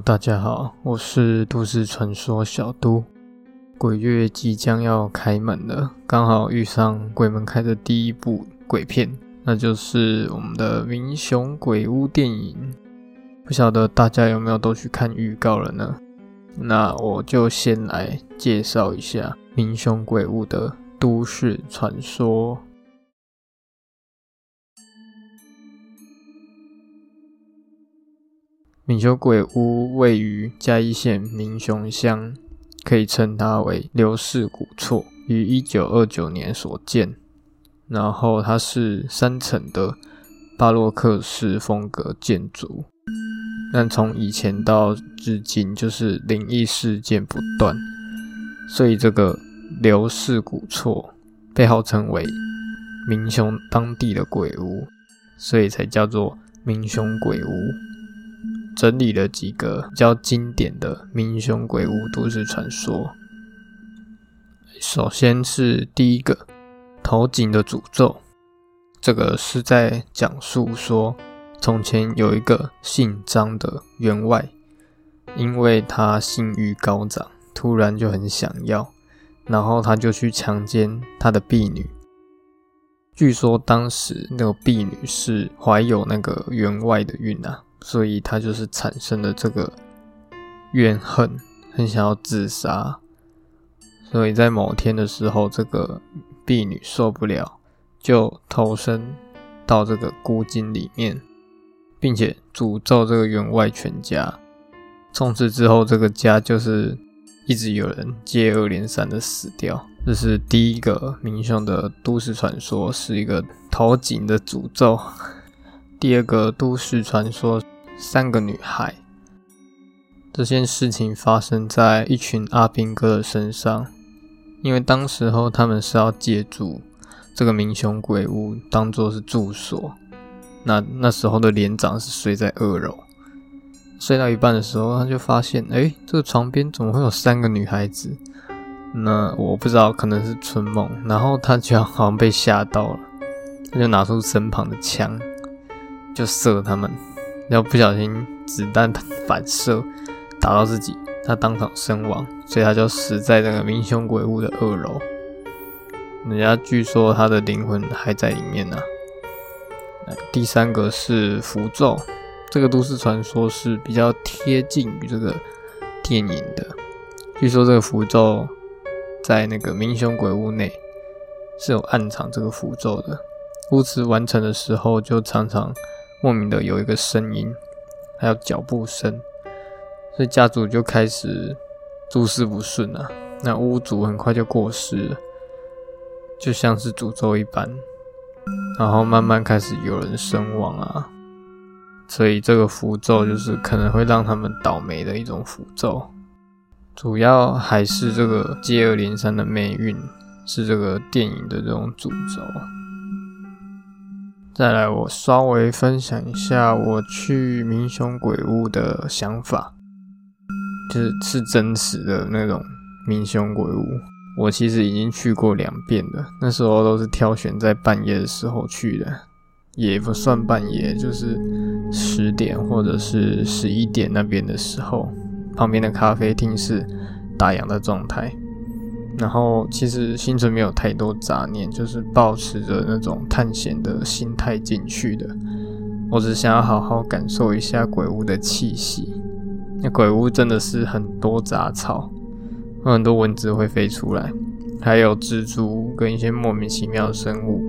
大家好，我是都市传说小都。鬼月即将要开门了，刚好遇上鬼门开的第一部鬼片，那就是我们的《明雄鬼屋》电影。不晓得大家有没有都去看预告了呢？那我就先来介绍一下《明雄鬼屋》的都市传说。明雄鬼屋位于嘉义县明雄乡，可以称它为刘氏古厝，于一九二九年所建。然后它是三层的巴洛克式风格建筑。但从以前到至今，就是灵异事件不断，所以这个刘氏古厝被号称为明雄当地的鬼屋，所以才叫做明雄鬼屋。整理了几个比较经典的民雄鬼屋都市传说。首先是第一个头颈的诅咒，这个是在讲述说，从前有一个姓张的员外，因为他性欲高涨，突然就很想要，然后他就去强奸他的婢女。据说当时那个婢女是怀有那个员外的孕啊。所以他就是产生了这个怨恨，很想要自杀。所以在某天的时候，这个婢女受不了，就投身到这个孤井里面，并且诅咒这个员外全家。从此之后，这个家就是一直有人接二连三的死掉。这是第一个民雄的都市传说，是一个投井的诅咒。第二个都市传说，三个女孩。这件事情发生在一群阿兵哥的身上，因为当时候他们是要借助这个明雄鬼屋当做是住所。那那时候的连长是睡在二楼，睡到一半的时候，他就发现，哎，这个床边怎么会有三个女孩子？那我不知道，可能是春梦。然后他就好像被吓到了，他就拿出身旁的枪。就射他们，然后不小心子弹反射打到自己，他当场身亡，所以他就死在那个明雄鬼屋的二楼。人家据说他的灵魂还在里面呢。第三个是符咒，这个都市传说是比较贴近于这个电影的。据说这个符咒在那个明雄鬼屋内是有暗藏这个符咒的，巫词完成的时候就常常。莫名的有一个声音，还有脚步声，所以家族就开始诸事不顺啊。那屋主很快就过世了，就像是诅咒一般。然后慢慢开始有人身亡啊，所以这个符咒就是可能会让他们倒霉的一种符咒。主要还是这个接二连三的霉运，是这个电影的这种诅咒。再来，我稍微分享一下我去明雄鬼屋的想法，就是是真实的那种明雄鬼屋。我其实已经去过两遍了，那时候都是挑选在半夜的时候去的，也不算半夜，就是十点或者是十一点那边的时候，旁边的咖啡厅是打烊的状态。然后其实心存没有太多杂念，就是保持着那种探险的心态进去的。我只想要好好感受一下鬼屋的气息。那鬼屋真的是很多杂草，有很多蚊子会飞出来，还有蜘蛛跟一些莫名其妙的生物。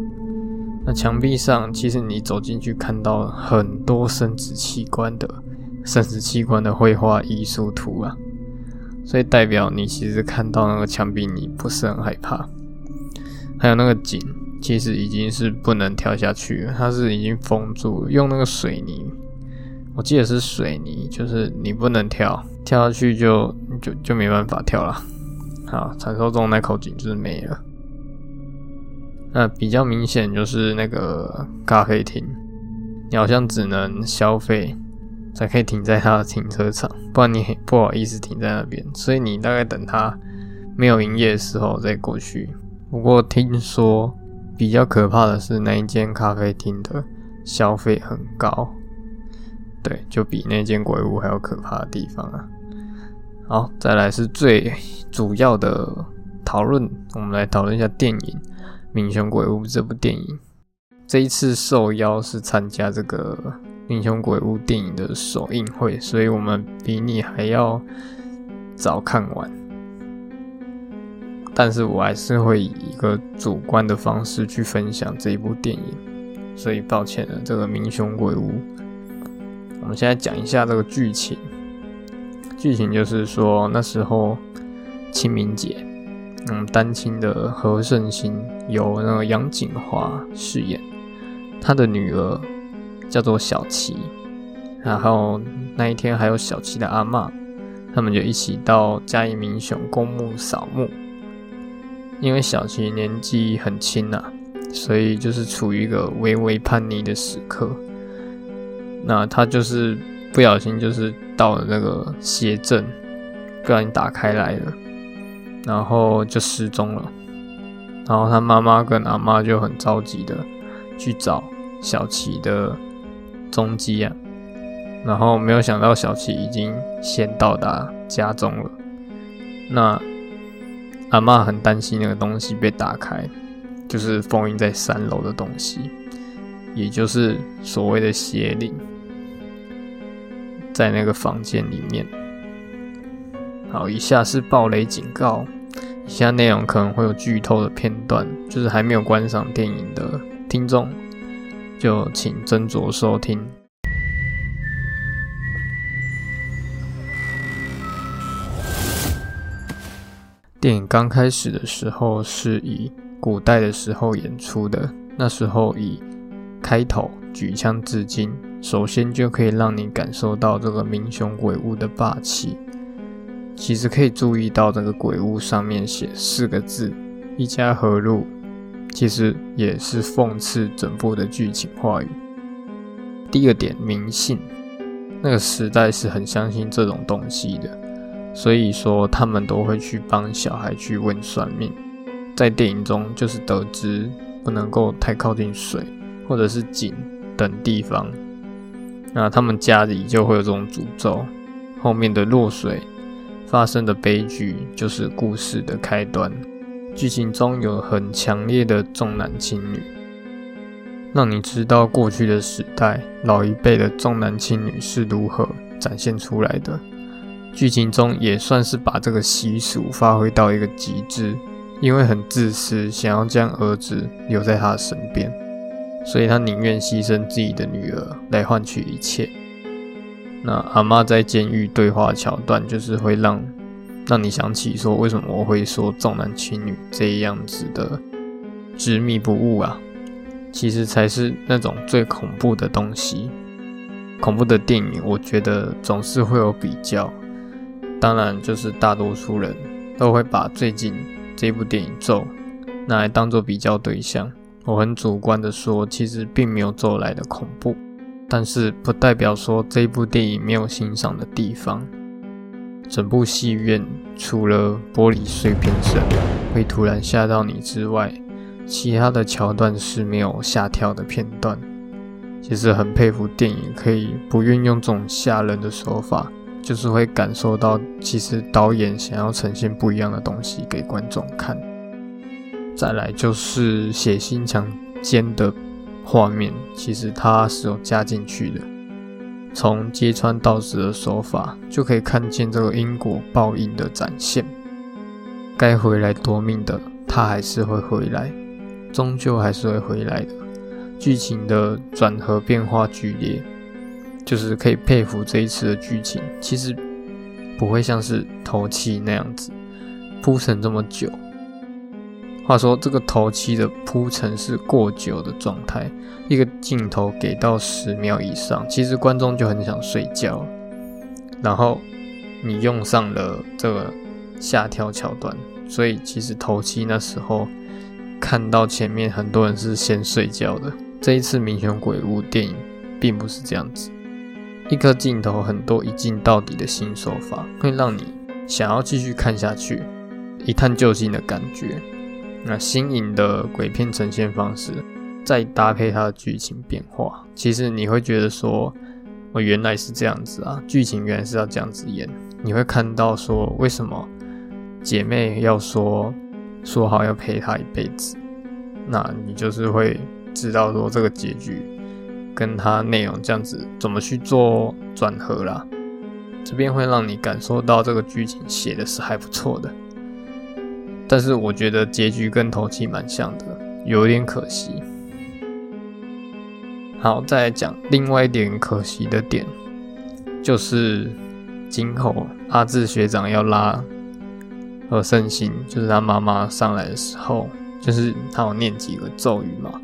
那墙壁上其实你走进去看到很多生殖器官的生殖器官的绘画艺术图啊。所以代表你其实看到那个墙壁，你不是很害怕。还有那个井，其实已经是不能跳下去了，它是已经封住了，用那个水泥，我记得是水泥，就是你不能跳，跳下去就就就没办法跳了。好，传说中那口井就是没了。那比较明显就是那个咖啡厅，你好像只能消费。才可以停在他的停车场，不然你不好意思停在那边，所以你大概等他没有营业的时候再过去。不过听说比较可怕的是那一间咖啡厅的消费很高，对，就比那间鬼屋还要可怕的地方啊。好，再来是最主要的讨论，我们来讨论一下电影《明雄鬼屋》这部电影。这一次受邀是参加这个《明雄鬼屋》电影的首映会，所以我们比你还要早看完。但是我还是会以一个主观的方式去分享这一部电影，所以抱歉了，这个《明雄鬼屋》。我们现在讲一下这个剧情。剧情就是说，那时候清明节，嗯，单亲的何胜星由那个杨锦华饰演，他的女儿叫做小琪，然后那一天还有小琪的阿妈，他们就一起到嘉义民雄公墓扫墓。因为小琪年纪很轻呐，所以就是处于一个微微叛逆的时刻。那他就是不小心就是。到了那个邪阵，不小心打开来了，然后就失踪了。然后他妈妈跟阿妈就很着急的去找小琪的踪迹啊。然后没有想到小琪已经先到达家中了。那阿妈很担心那个东西被打开，就是封印在三楼的东西，也就是所谓的邪灵。在那个房间里面。好，以下是暴雷警告，以下内容可能会有剧透的片段，就是还没有观赏电影的听众，就请斟酌收听。电影刚开始的时候是以古代的时候演出的，那时候以开头举枪致敬。首先就可以让你感受到这个明雄鬼屋的霸气。其实可以注意到这个鬼屋上面写四个字“一家和路”，其实也是讽刺整部的剧情话语。第二点，迷信，那个时代是很相信这种东西的，所以说他们都会去帮小孩去问算命。在电影中就是得知不能够太靠近水或者是井等地方。那他们家里就会有这种诅咒，后面的落水发生的悲剧就是故事的开端。剧情中有很强烈的重男轻女，让你知道过去的时代老一辈的重男轻女是如何展现出来的。剧情中也算是把这个习俗发挥到一个极致，因为很自私，想要将儿子留在他身边。所以他宁愿牺牲自己的女儿来换取一切。那阿妈在监狱对话桥段，就是会让让你想起说，为什么我会说重男轻女这样子的执迷不悟啊？其实才是那种最恐怖的东西。恐怖的电影，我觉得总是会有比较。当然，就是大多数人都会把最近这部电影《咒》拿来当做比较对象。我很主观的说，其实并没有咒来的恐怖，但是不代表说这部电影没有欣赏的地方。整部戏院除了玻璃碎片声会突然吓到你之外，其他的桥段是没有吓跳的片段。其实很佩服电影可以不运用这种吓人的手法，就是会感受到其实导演想要呈现不一样的东西给观众看。再来就是血腥强奸的画面，其实它是有加进去的。从揭穿道士的手法，就可以看见这个因果报应的展现。该回来夺命的，他还是会回来，终究还是会回来的。剧情的转合变化剧烈，就是可以佩服这一次的剧情，其实不会像是头七那样子铺陈这么久。话说这个头七的铺陈是过久的状态，一个镜头给到十秒以上，其实观众就很想睡觉。然后你用上了这个下跳桥段，所以其实头七那时候看到前面很多人是先睡觉的。这一次《明雄鬼屋》电影并不是这样子，一颗镜头很多一镜到底的新手法，会让你想要继续看下去，一探究竟的感觉。那新颖的鬼片呈现方式，再搭配它的剧情变化，其实你会觉得说，我原来是这样子啊，剧情原来是要这样子演。你会看到说，为什么姐妹要说说好要陪他一辈子，那你就是会知道说这个结局跟他内容这样子怎么去做转合啦。这边会让你感受到这个剧情写的是还不错的，但是我觉得结局跟头七蛮像的，有点可惜。好，再来讲另外一点可惜的点，就是今后阿志学长要拉何胜心，就是他妈妈上来的时候，就是他有念几个咒语嘛，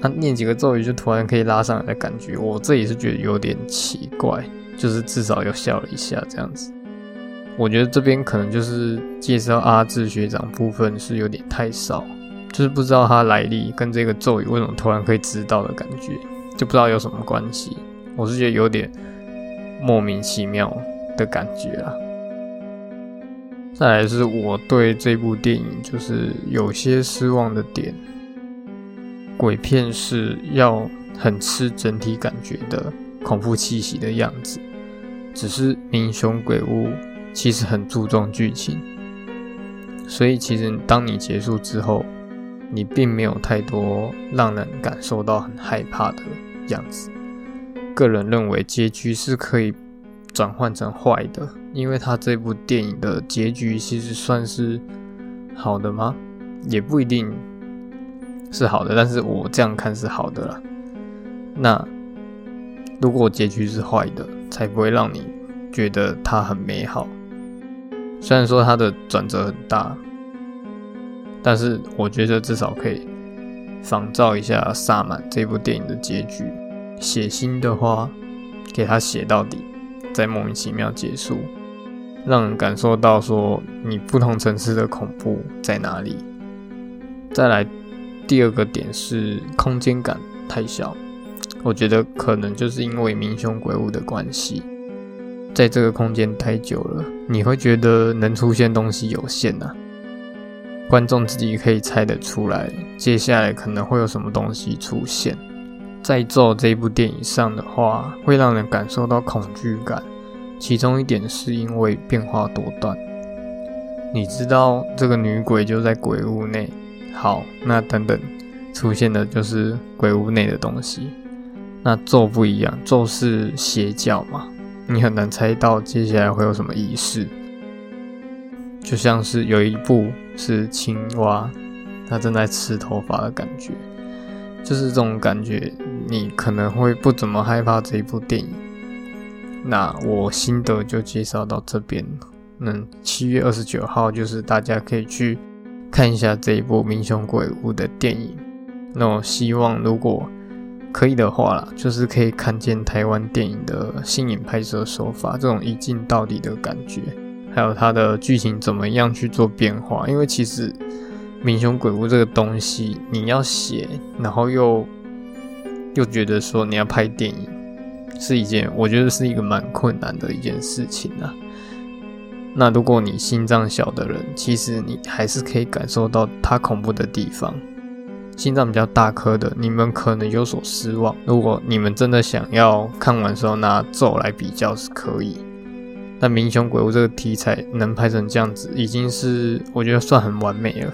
他念几个咒语就突然可以拉上来的感觉，我这也是觉得有点奇怪。就是至少又笑了一下这样子，我觉得这边可能就是介绍阿志学长部分是有点太少，就是不知道他来历跟这个咒语为什么突然可以知道的感觉，就不知道有什么关系。我是觉得有点莫名其妙的感觉啊。再来是我对这部电影就是有些失望的点，鬼片是要很吃整体感觉的恐怖气息的样子。只是《英雄鬼屋》其实很注重剧情，所以其实当你结束之后，你并没有太多让人感受到很害怕的样子。个人认为结局是可以转换成坏的，因为他这部电影的结局其实算是好的吗？也不一定是好的，但是我这样看是好的了。那如果结局是坏的？才不会让你觉得它很美好。虽然说它的转折很大，但是我觉得至少可以仿照一下《萨满》这部电影的结局，写心的话给他写到底，再莫名其妙结束，让人感受到说你不同层次的恐怖在哪里。再来第二个点是空间感太小。我觉得可能就是因为明凶鬼物的关系，在这个空间待久了，你会觉得能出现东西有限呐。观众自己可以猜得出来，接下来可能会有什么东西出现。在做这部电影上的话，会让人感受到恐惧感。其中一点是因为变化多端，你知道这个女鬼就在鬼屋内。好，那等等出现的就是鬼屋内的东西。那咒不一样，咒是邪教嘛，你很难猜到接下来会有什么仪式。就像是有一部是青蛙，它正在吃头发的感觉，就是这种感觉，你可能会不怎么害怕这一部电影。那我心得就介绍到这边，嗯，七月二十九号就是大家可以去看一下这一部《民雄鬼屋》的电影。那我希望如果。可以的话啦，就是可以看见台湾电影的新颖拍摄手法，这种一镜到底的感觉，还有它的剧情怎么样去做变化。因为其实《民雄鬼屋》这个东西，你要写，然后又又觉得说你要拍电影，是一件我觉得是一个蛮困难的一件事情啊。那如果你心脏小的人，其实你还是可以感受到它恐怖的地方。心脏比较大颗的，你们可能有所失望。如果你们真的想要看完之后拿咒来比较，是可以。但《民雄鬼屋》这个题材能拍成这样子，已经是我觉得算很完美了。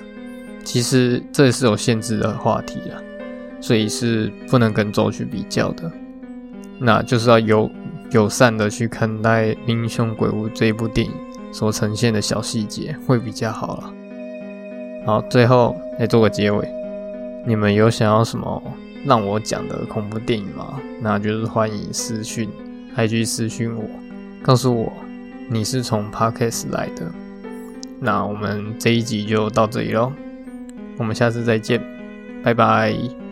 其实这也是有限制的话题啊，所以是不能跟咒去比较的。那就是要友友善的去看待《民雄鬼屋》这一部电影所呈现的小细节，会比较好了。好，最后来做个结尾。你们有想要什么让我讲的恐怖电影吗？那就是欢迎私讯，IG 私讯我，告诉我你是从 Podcast 来的。那我们这一集就到这里喽，我们下次再见，拜拜。